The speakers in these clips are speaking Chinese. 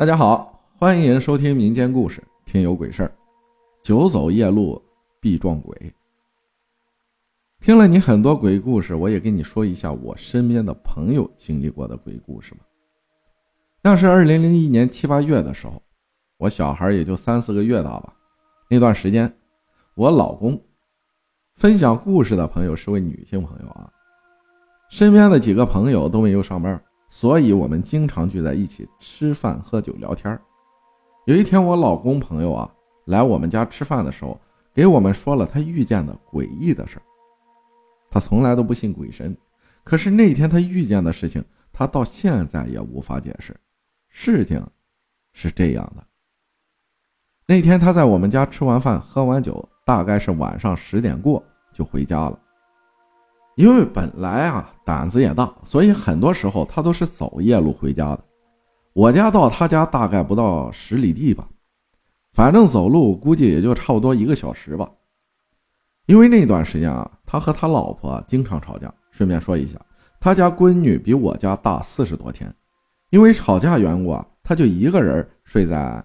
大家好，欢迎收听民间故事《听有鬼事儿》，久走夜路必撞鬼。听了你很多鬼故事，我也跟你说一下我身边的朋友经历过的鬼故事吧。那是二零零一年七八月的时候，我小孩也就三四个月大吧。那段时间，我老公分享故事的朋友是位女性朋友啊，身边的几个朋友都没有上班。所以，我们经常聚在一起吃饭、喝酒、聊天。有一天，我老公朋友啊来我们家吃饭的时候，给我们说了他遇见的诡异的事他从来都不信鬼神，可是那天他遇见的事情，他到现在也无法解释。事情是这样的：那天他在我们家吃完饭、喝完酒，大概是晚上十点过，就回家了。因为本来啊胆子也大，所以很多时候他都是走夜路回家的。我家到他家大概不到十里地吧，反正走路估计也就差不多一个小时吧。因为那段时间啊，他和他老婆经常吵架。顺便说一下，他家闺女比我家大四十多天。因为吵架缘故啊，他就一个人睡在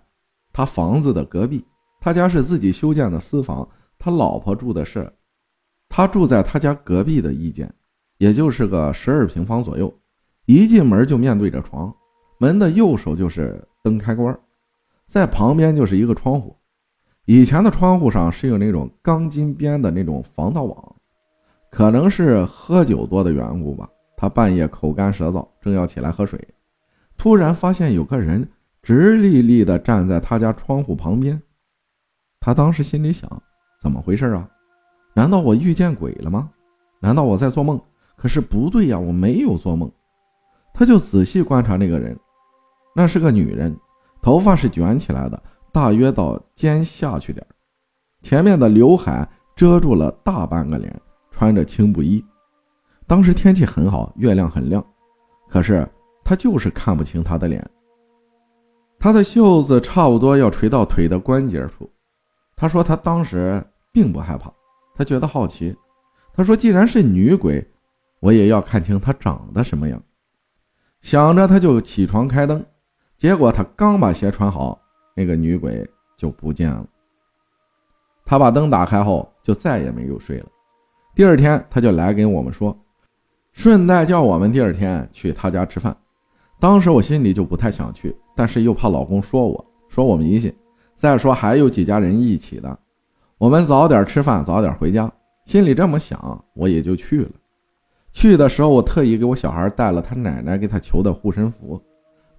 他房子的隔壁。他家是自己修建的私房，他老婆住的是。他住在他家隔壁的一间，也就是个十二平方左右。一进门就面对着床，门的右手就是灯开关，在旁边就是一个窗户。以前的窗户上是有那种钢筋编的那种防盗网。可能是喝酒多的缘故吧，他半夜口干舌燥，正要起来喝水，突然发现有个人直立立的站在他家窗户旁边。他当时心里想：怎么回事啊？难道我遇见鬼了吗？难道我在做梦？可是不对呀，我没有做梦。他就仔细观察那个人，那是个女人，头发是卷起来的，大约到肩下去点前面的刘海遮住了大半个脸，穿着青布衣。当时天气很好，月亮很亮，可是他就是看不清她的脸。她的袖子差不多要垂到腿的关节处。他说他当时并不害怕。他觉得好奇，他说：“既然是女鬼，我也要看清她长得什么样。”想着，他就起床开灯。结果他刚把鞋穿好，那个女鬼就不见了。他把灯打开后，就再也没有睡了。第二天，他就来跟我们说，顺带叫我们第二天去他家吃饭。当时我心里就不太想去，但是又怕老公说我说我迷信，再说还有几家人一起的。我们早点吃饭，早点回家。心里这么想，我也就去了。去的时候，我特意给我小孩带了他奶奶给他求的护身符。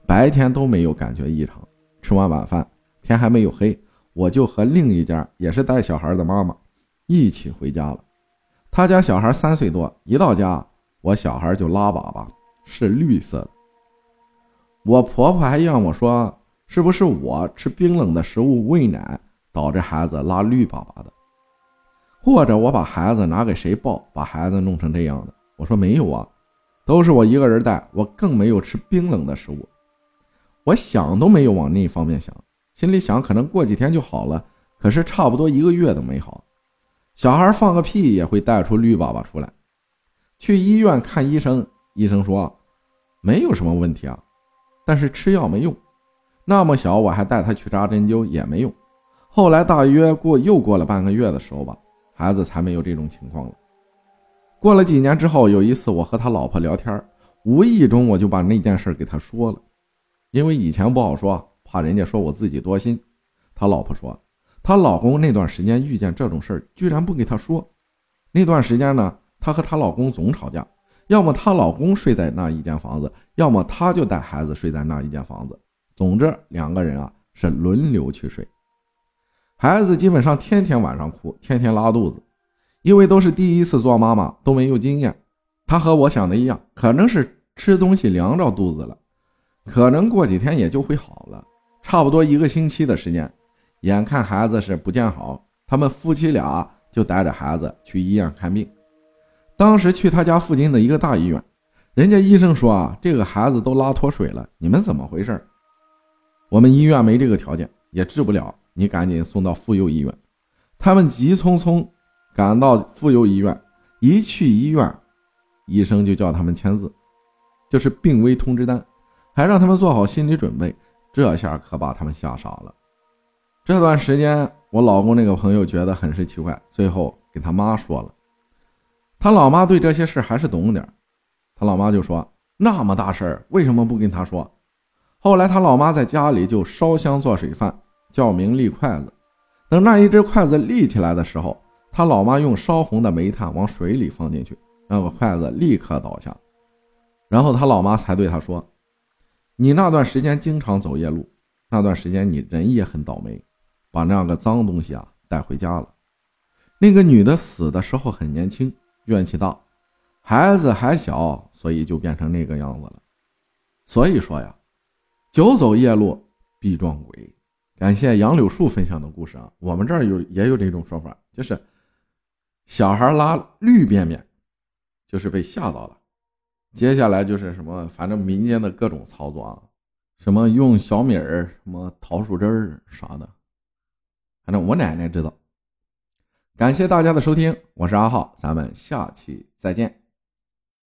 白天都没有感觉异常。吃完晚饭，天还没有黑，我就和另一家也是带小孩的妈妈一起回家了。他家小孩三岁多，一到家，我小孩就拉粑粑，是绿色的。我婆婆还让我说，是不是我吃冰冷的食物喂奶？导致孩子拉绿粑粑的，或者我把孩子拿给谁抱，把孩子弄成这样的。我说没有啊，都是我一个人带，我更没有吃冰冷的食物。我想都没有往那方面想，心里想可能过几天就好了，可是差不多一个月都没好。小孩放个屁也会带出绿粑粑出来。去医院看医生，医生说没有什么问题啊，但是吃药没用。那么小我还带他去扎针灸也没用。后来大约过又过了半个月的时候吧，孩子才没有这种情况了。过了几年之后，有一次我和他老婆聊天，无意中我就把那件事给他说了，因为以前不好说，怕人家说我自己多心。他老婆说，她老公那段时间遇见这种事儿，居然不给她说。那段时间呢，她和她老公总吵架，要么她老公睡在那一间房子，要么她就带孩子睡在那一间房子。总之，两个人啊是轮流去睡。孩子基本上天天晚上哭，天天拉肚子，因为都是第一次做妈妈，都没有经验。她和我想的一样，可能是吃东西凉着肚子了，可能过几天也就会好了。差不多一个星期的时间，眼看孩子是不见好，他们夫妻俩就带着孩子去医院看病。当时去他家附近的一个大医院，人家医生说啊，这个孩子都拉脱水了，你们怎么回事？我们医院没这个条件，也治不了。你赶紧送到妇幼医院，他们急匆匆赶到妇幼医院，一去医院，医生就叫他们签字，就是病危通知单，还让他们做好心理准备，这下可把他们吓傻了。这段时间，我老公那个朋友觉得很是奇怪，最后跟他妈说了。他老妈对这些事还是懂点他老妈就说：“那么大事儿，为什么不跟他说？”后来他老妈在家里就烧香做水饭，叫名立筷子。等那一只筷子立起来的时候，他老妈用烧红的煤炭往水里放进去，那个筷子立刻倒下。然后他老妈才对他说：“你那段时间经常走夜路，那段时间你人也很倒霉，把那个脏东西啊带回家了。那个女的死的时候很年轻，怨气大，孩子还小，所以就变成那个样子了。所以说呀，久走夜路必撞鬼。”感谢杨柳树分享的故事啊，我们这儿有也有这种说法，就是小孩拉绿便便，就是被吓到了。接下来就是什么，反正民间的各种操作啊，什么用小米儿、什么桃树枝儿啥的，反正我奶奶知道。感谢大家的收听，我是阿浩，咱们下期再见。